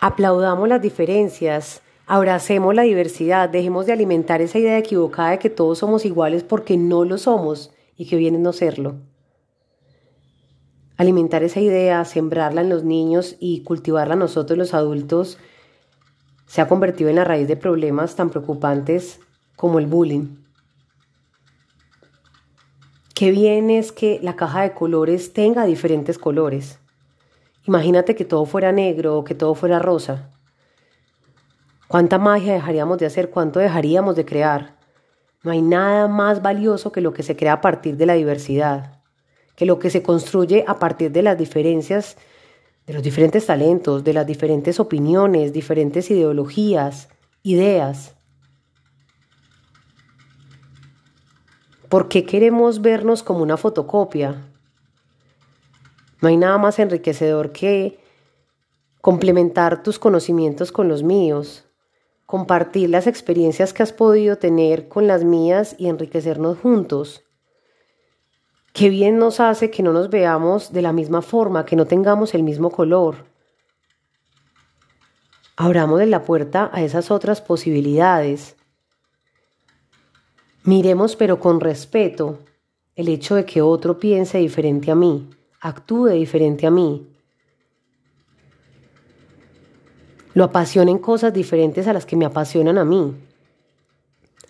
Aplaudamos las diferencias, abracemos la diversidad, dejemos de alimentar esa idea equivocada de que todos somos iguales porque no lo somos y que viene no serlo. Alimentar esa idea, sembrarla en los niños y cultivarla nosotros los adultos se ha convertido en la raíz de problemas tan preocupantes como el bullying. Qué bien es que la caja de colores tenga diferentes colores. Imagínate que todo fuera negro o que todo fuera rosa. ¿Cuánta magia dejaríamos de hacer? ¿Cuánto dejaríamos de crear? No hay nada más valioso que lo que se crea a partir de la diversidad, que lo que se construye a partir de las diferencias de los diferentes talentos, de las diferentes opiniones, diferentes ideologías, ideas. ¿Por qué queremos vernos como una fotocopia? No hay nada más enriquecedor que complementar tus conocimientos con los míos, compartir las experiencias que has podido tener con las mías y enriquecernos juntos. Qué bien nos hace que no nos veamos de la misma forma, que no tengamos el mismo color. Abramos la puerta a esas otras posibilidades. Miremos pero con respeto el hecho de que otro piense diferente a mí, actúe diferente a mí. Lo apasionen cosas diferentes a las que me apasionan a mí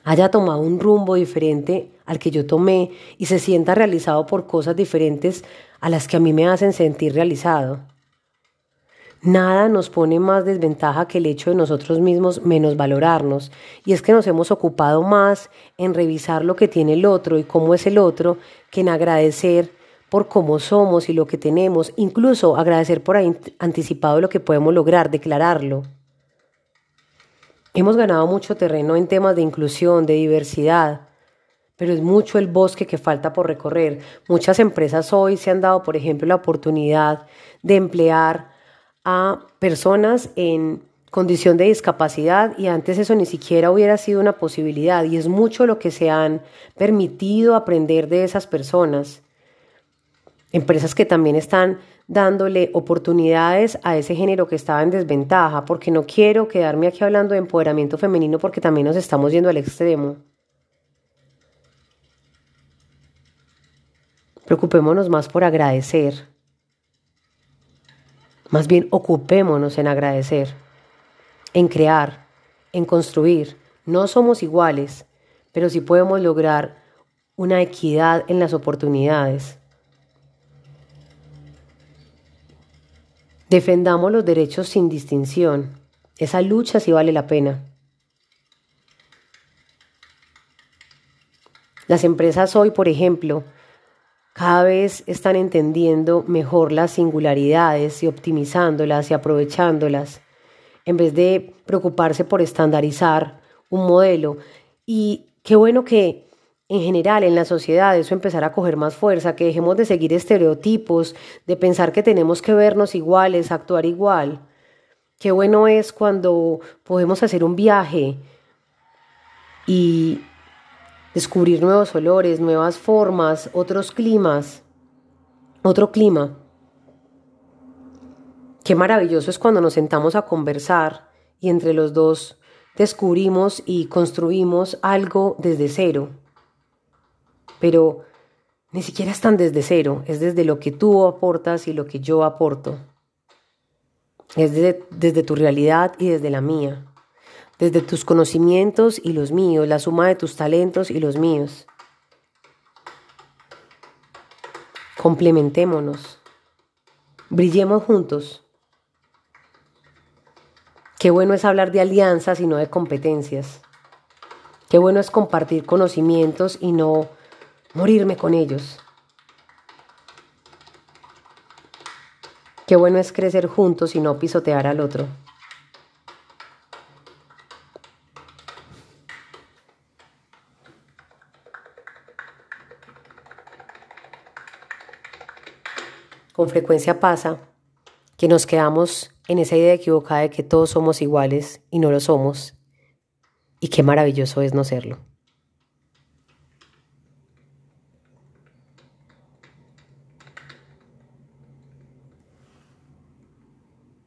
haya tomado un rumbo diferente al que yo tomé y se sienta realizado por cosas diferentes a las que a mí me hacen sentir realizado. Nada nos pone más desventaja que el hecho de nosotros mismos menos valorarnos, y es que nos hemos ocupado más en revisar lo que tiene el otro y cómo es el otro que en agradecer por cómo somos y lo que tenemos, incluso agradecer por anticipado lo que podemos lograr, declararlo. Hemos ganado mucho terreno en temas de inclusión, de diversidad, pero es mucho el bosque que falta por recorrer. Muchas empresas hoy se han dado, por ejemplo, la oportunidad de emplear a personas en condición de discapacidad y antes eso ni siquiera hubiera sido una posibilidad y es mucho lo que se han permitido aprender de esas personas. Empresas que también están dándole oportunidades a ese género que estaba en desventaja, porque no quiero quedarme aquí hablando de empoderamiento femenino porque también nos estamos yendo al extremo. Preocupémonos más por agradecer. Más bien ocupémonos en agradecer, en crear, en construir. No somos iguales, pero sí podemos lograr una equidad en las oportunidades. Defendamos los derechos sin distinción. Esa lucha sí vale la pena. Las empresas hoy, por ejemplo, cada vez están entendiendo mejor las singularidades y optimizándolas y aprovechándolas, en vez de preocuparse por estandarizar un modelo. Y qué bueno que en general en la sociedad eso empezar a coger más fuerza, que dejemos de seguir estereotipos, de pensar que tenemos que vernos iguales, actuar igual. Qué bueno es cuando podemos hacer un viaje y descubrir nuevos olores, nuevas formas, otros climas, otro clima. Qué maravilloso es cuando nos sentamos a conversar y entre los dos descubrimos y construimos algo desde cero pero ni siquiera están desde cero, es desde lo que tú aportas y lo que yo aporto. Es desde, desde tu realidad y desde la mía, desde tus conocimientos y los míos, la suma de tus talentos y los míos. Complementémonos, brillemos juntos. Qué bueno es hablar de alianzas y no de competencias. Qué bueno es compartir conocimientos y no morirme con ellos. Qué bueno es crecer juntos y no pisotear al otro. Con frecuencia pasa que nos quedamos en esa idea equivocada de que todos somos iguales y no lo somos. Y qué maravilloso es no serlo.